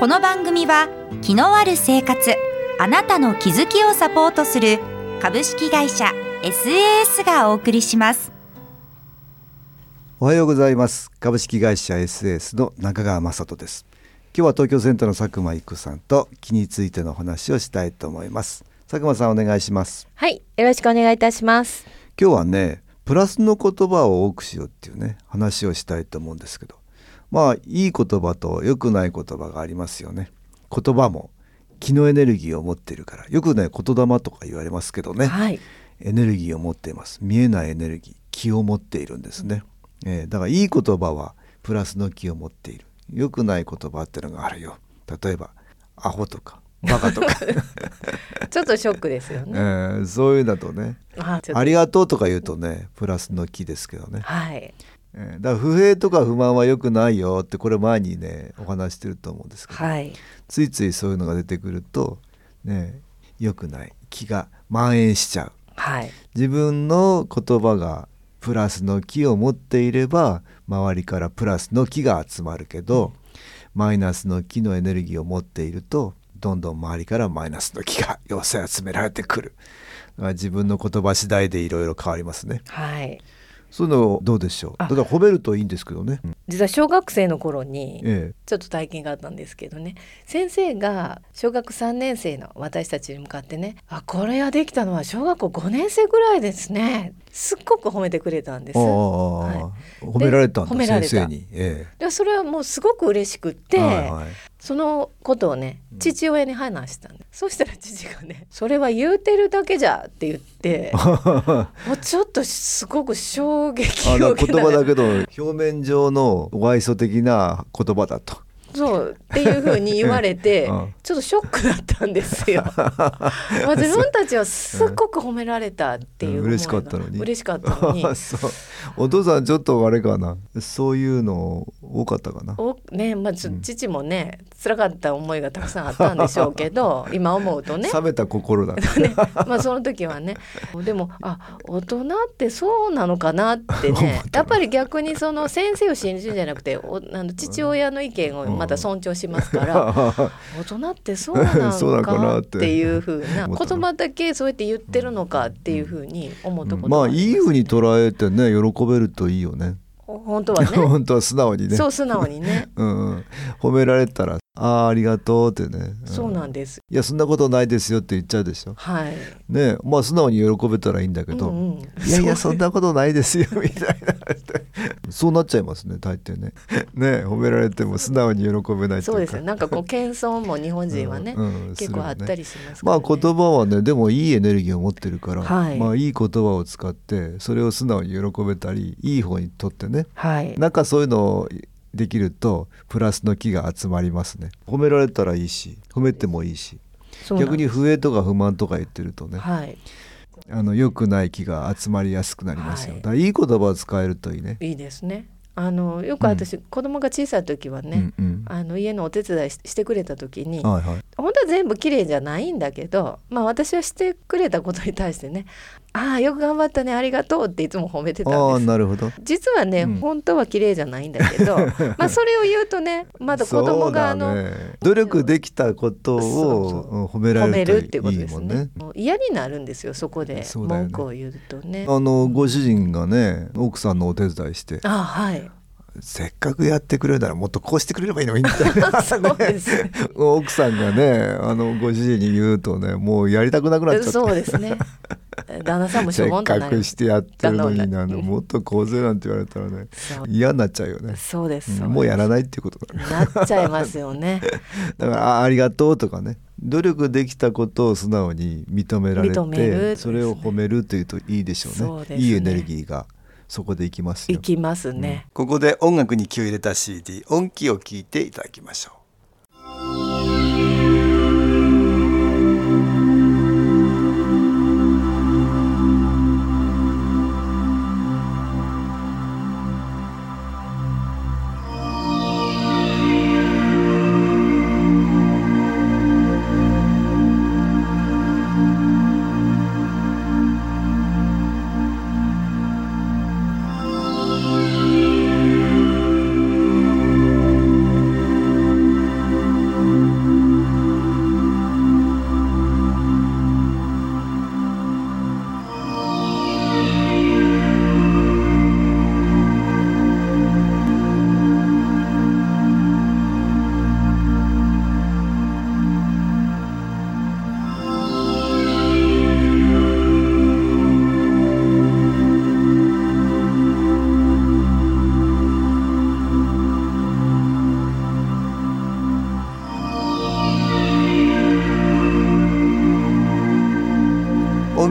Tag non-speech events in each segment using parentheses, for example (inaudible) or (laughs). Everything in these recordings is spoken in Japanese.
この番組は気のある生活あなたの気づきをサポートする株式会社 SAS がお送りします。おはようございます。株式会社 SAS の中川雅人です。今日は東京センターの佐久間育さんと気についてのお話をしたいと思います。佐久間さんお願いします。はい、よろしくお願いいたします。今日はねプラスの言葉を多くしようっていうね話をしたいと思うんですけどまあいい言葉と良くない言葉がありますよね。言葉も気のエネルギーを持っているから。よくね言霊とか言われますけどね、はい、エネルギーを持っています。見えないエネルギー気を持っているんですね、えーだからいい言葉はプラスの気を持っている。良くない言葉ってのがあるよ。例えばアホとかバカとか、(laughs) ちょっとショックですよえね。ーそういうのとねありがとうとか言うとねプラスの気ですけどね、はい、えーだから不平とか不満は良くないよってこれ前にねお話してると思うんですけど、はい、ついついそういうのが出てくるとね良くない。気が蔓延しちゃう。はい、自分の言葉がプラスの気を持っていれば周りからプラスの気が集まるけど、マイナスの気のエネルギーを持っているとどんどん周りからマイナスの気が寄せ集められてくる。自分の言葉次第でいろいろ変わりますね。はい。そういうのどうでしょう？だあから褒めるといいんですけどね、実は小学生の頃にえちょっと体験があったんですけどね。先生が小学3年生の私たちに向かってね「あこれができたのは小学校5年生ぐらいですね」すっごく褒めてくれたんです。は褒められたんだ褒められた。先生に、えでそれはもうすごく嬉しくって、えはいはいそのことをね父親に話したんで、そしたら父がね「(laughs) それは言うてるだけじゃ」って言って (laughs) もうちょっとすごく衝撃を受けた。言葉だけど表面上のお愛想的な言葉だと。そうっていうふうに言われて、(laughs) うんちょっとショックだったんですよ。(laughs) まあ自分たちはすっごく褒められたっていううん。嬉しかったのに。嬉しかったのに。(laughs) お父さんちょっとあれかな。そういうの多かったかな。おねまあ、ちょ父もね辛かった思いがたくさんあったんでしょうけど (laughs) 今思うとね。冷めた心だ。ね、まあその時はね。でもあ大人ってそうなのかなってね。やっぱり逆にその先生を信じるんじゃなくておあの父親の意見をまた尊重しますから、大人ってそうなそうなののかなっかって。ていうふうな言葉だけそうやって言ってるのかっていうふうに思ったことまあいいふうに捉えてね喜べるといいよね。(laughs) 本当はね。(laughs) 本当は素直にね。そう素直にね。(laughs) うんうん、褒められたら「ああありがとう」ってね、そうなんでです。いやそんなことないですよって言っちゃうでしょ。はい。ねまあ素直に喜べたらいいんだけど、うんうんいやいやそそんなことないですよみたいなそうなっちゃいますね大抵ね。(laughs) ね褒められても素直に喜べないそうですねなんかこう謙遜も日本人はね、うんうん結構あったりしますから、まあね、言葉はねでもいいエネルギーを持ってるから、はい。まあいい言葉を使ってそれを素直に喜べたりいい方にとってね。はい。なんかそういうのをできるとプラスの気が集まりますね。褒められたらいいし褒めてもいいし逆に不平とか不満とか言ってるとね。はい。あの良くない気が集まりやすくなりますよ、はい。だからいい言葉を使えるといいね。いいですね。あのよく私、子供が小さい時はね、うんうん。あの家のお手伝いししてくれた時に、はいはい。本当は全部綺麗じゃないんだけど、まあ私はしてくれたことに対してね、ああよく頑張ったねありがとうっていつも褒めてたんです。なるほど実はね、うん本当は綺麗じゃないんだけど、(laughs) まあそれを言うとね、まだ子供があの、ね、努力できたことをうん褒められるとるっていうこといいもんねですね。もう嫌になるんですよそこで文句を言うとね。あのご主人がね奥さんのお手伝いしてあはい。せっかくやってくれるならもっとこうしてくれればいいのにみたいな (laughs) そうです。奥さんがねあのご主人に言うとねもうやりたくなくなっちゃって。そうですね。旦那さんもしせっょぼんとなるかくしてやってるのになだののもっとこうぜなんて言われたらね嫌になっちゃうよね。そうです。もうやらないっていうことだねなっちゃいますよね。(laughs) だからあありがとうとかね。努力できたことを素直に認められてそれを褒めるというといいでしょうね。いいエネルギーがそこでいきますよ。いきますね。ここで音楽に気を入れた CD 音気を聞いていただきましょう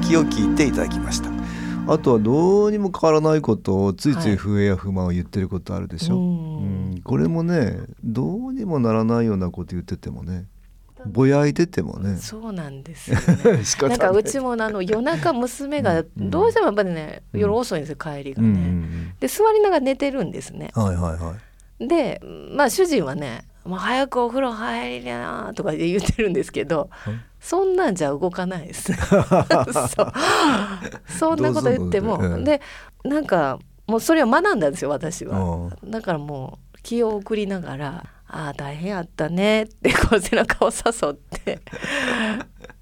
きを聞いていただきました。あとはどうにも変わらないことをついつい不平や不満を言ってることあるでしょ、うん。うん。これもねどうにもならないようなこと言っててもねぼやいててもね。そうなんですよね。(laughs) なんかうちもあの夜中娘がうんどうしてもやっぱりねうん。夜遅いんですよ帰りがうんうんうね。ん。で座りながら寝てるんですね。はいはいはい。でまあ主人はね「もう早くお風呂入りな」とか言ってるんですけどうん。そんなんじゃ動かないです。(laughs) そんなこと言っても。どうぞどうぞ。でなんかもうそれを学んだんですよ私は。うん。だからもう気を送りながら「ああ大変やったね」ってこう背中を誘って。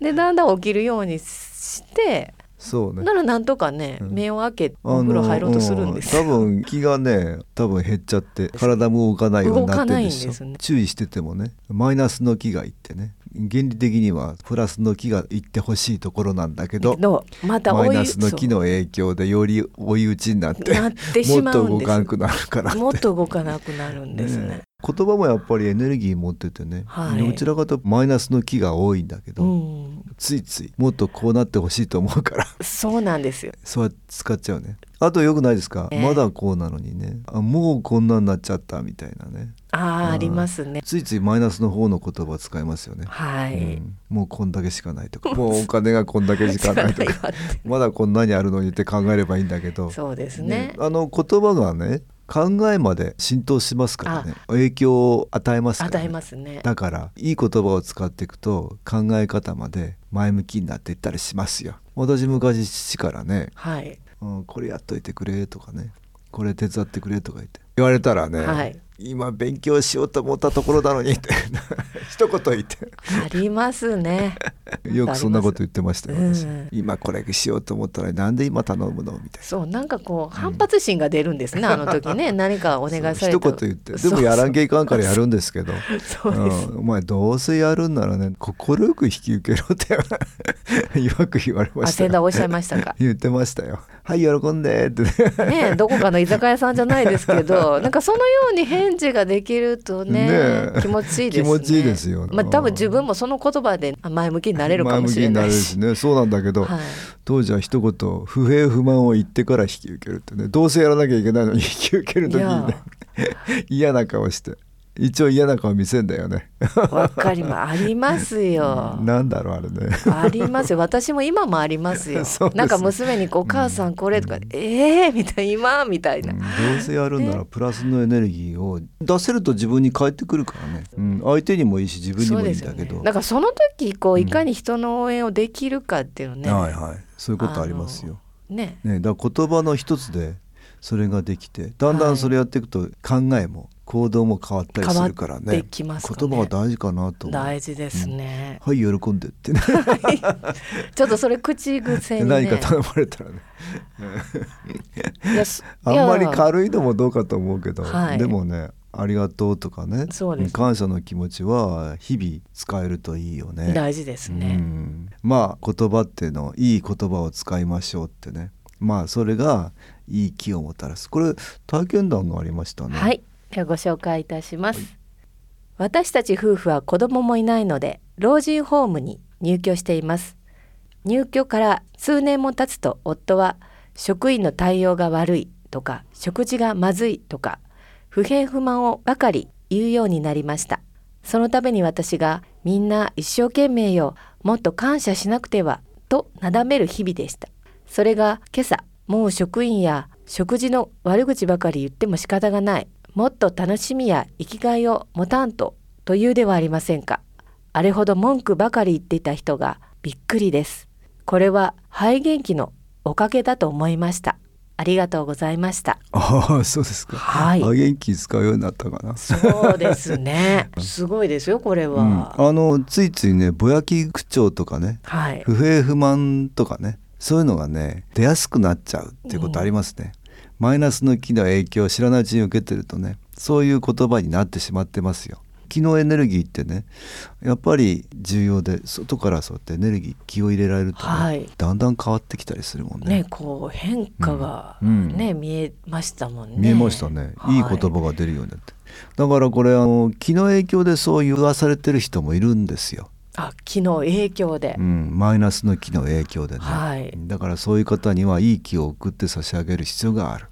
でだんだん起きるようにしてそうね。ならなんとかね、うん。目を開けお風呂入ろうとするんです多分気がね多分減っちゃって体も動かないようになってるでしょ。ですね。注意しててもねマイナスの気がいってね。原理的にはプラスの気がいってほしいところなんだけどまたマイナスの気の影響でより追い打ちになってもっと動かなくなるからもっと動かなくなるんですね。ね言葉もやっぱりエネルギー持っててね、はい。どちらかとマイナスの気が多いんだけど、うん、ついついもっとこうなってほしいと思うから。そうなんですよ。(laughs) そう使っちゃうね。あとよくないですか、ええ。まだこうなのにね。あもうこんなになっちゃったみたいなね。ああ、りますね。ついついマイナスの方の言葉使いますよね、はい。うん。もうこんだけしかないとか。もうお金がこんだけしかないとか。(laughs) まだこんなにあるのにって考えればいいんだけど。そうですね。あの言葉がね考えまで浸透しますからね。影響を与えますから、ね、与えますね。だからいい言葉を使っていくと考え方まで前向きになっていったりしますよ。私昔父からね、はい。うん、これやっといてくれとかねこれ手伝ってくれとか言って。言われたらね、はい。今勉強しようと思ったところなのにって一言言って。ありますね。(laughs) よくそんなこと言ってましたよ私、うん。今これしようと思ったらなんで今頼むのみたいな。そうなんかこう反発心が出るんですね、あの時ね。何かお願いされ一た言言って。でもやらんけいかんからやるんですけど。そう。そうです、うん、お前どうせやるんならね快く引き受けろって (laughs) よく言われまあしたよ。先代おっしゃいましたか？(laughs) 言ってましたよ。はい喜んでって。ねねどこかの居酒屋さんじゃないですけどなんかそのように返事ができるとね気持ちいいですね。気持ちいいですよ。まあ多分自分もその言葉で前向きになれるかもしれないし前向きになれるしね。そうなんだけど、はい。当時は一言不平不満を言ってから引き受けるってね。どうせやらなきゃいけないのに引き受ける時にね。(laughs) 嫌な顔して一応嫌な顔見せんだよね。わかります。ありますよ。なんだろうあれね。ありますよ。私も今もありますよ。(laughs) なんか娘にこう「お母さんこれ」とか「ええー」みたいな。今？みたいな。うん。どうせやるんならプラスのエネルギーを出せると自分に返ってくるからね、うん、相手にもいいし自分にもいいんだけど、ね。だからその時こういかに人の応援をできるかっていうのね、はいはい。そういうことありますよ。ね。ね、だから言葉の一つでそれができてだんだんそれやっていくと考えも行動も変わったりするからね。きますかね。言葉が大事かなと。大事ですね、はい喜んでってね。(laughs) ちょっとそれ口癖にね。(laughs) 何か頼まれたらね。(laughs) あんまり軽いのもどうかと思うけど、はい。でもねありがとうとかね。感謝の気持ちは日々使えるといいよね。大事ですうね、ん。まあ言葉っていうのをいい言葉を使いましょうってねまあそれがいい気をもたらす。これ体験談がありましたね。はい。ではご紹介いたします、私たち夫婦は子供もいないので老人ホームに入居しています。入居から数年も経つと夫は職員の対応が悪いとか食事がまずいとか不平不満をばかり言うようになりました。そのために私がみんな一生懸命よもっと感謝しなくてはとなだめる日々でしたそれが今朝もう職員や食事の悪口ばかり言っても仕方がない。もっと楽しみや生きがいを持たんとというではありませんか。あれほど文句ばかり言っていた人がびっくりです。これは肺元気のおかげだと思いました。ありがとうございました。ああそうですか。はい。あ元気使うようになったかな。そうですね。(laughs) すごいですよこれは、うん、あのついついねぼやき口調とかねはい。不平不満とかねそういうのがね出やすくなっちゃうっていうことありますね、マイナスの気の影響を知らないうちに受けてるとねそういう言葉になってしまってますよ。気のエネルギーってねやっぱり重要で外からそうやってエネルギー気を入れられるとね、はい。だんだん変わってきたりするもんね。ねこう変化がうん。うん。ね、見えましたもんね。見えましたね、い、いはい言葉が出るようになって。だからこれあの気の影響でそう言わされてる人もいるんですよあ気の影響で、うん、マイナスの気の影響でね、はい。だからそういう方にはいい気を送って差し上げる必要がある。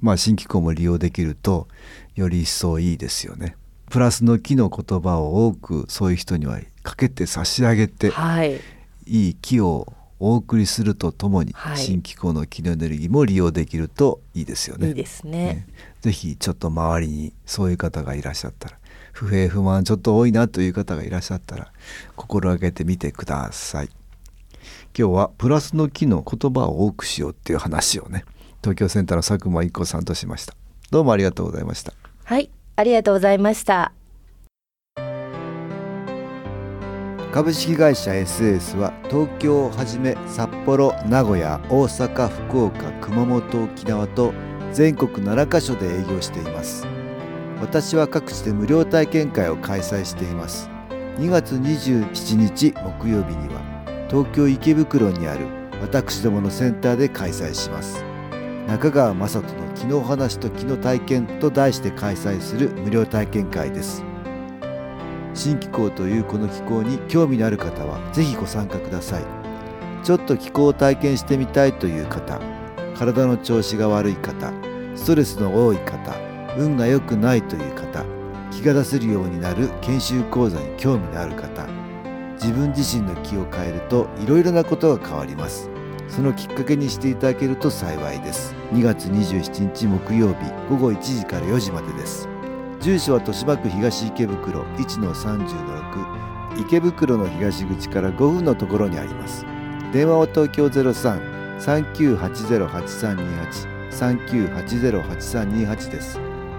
まあ新機構も利用できるとより一層いいですよね。プラスの気の言葉を多くそういう人にはかけて差し上げてはい。いい気をお送りするとともに、はい。新機構の気のエネルギーも利用できるといいですよねいいですねねぜひちょっと周りにそういう方がいらっしゃったら不平不満ちょっと多いなという方がいらっしゃったら心がけてみてください。今日はプラスの気の言葉を多くしようっていう話をね東京センターの佐久間一子さんとしました。どうもありがとうございました。はいありがとうございました。株式会社 SS は東京をはじめ札幌名古屋大阪福岡熊本沖縄と全国7カ所で営業しています私は各地で無料体験会を開催しています。2月27日木曜日には東京池袋にある私どものセンターで開催します。中川雅人の「気の話と気の体験」と題して開催する無料体験会です。新気候というこの気候に興味のある方はぜひご参加ください。ちょっと気候を体験してみたいという方体の調子が悪い方ストレスの多い方運が良くないという方気が出せるようになる研修講座に興味のある方自分自身の気を変えるといろいろなことが変わります。そのきっかけにしていただけると幸いです。2月27日木曜日午後1時から4時までです。住所は豊島区東池袋1-30-6池袋の東口から5分のところにあります。電話は東京03-3980-8328 3980-8328です。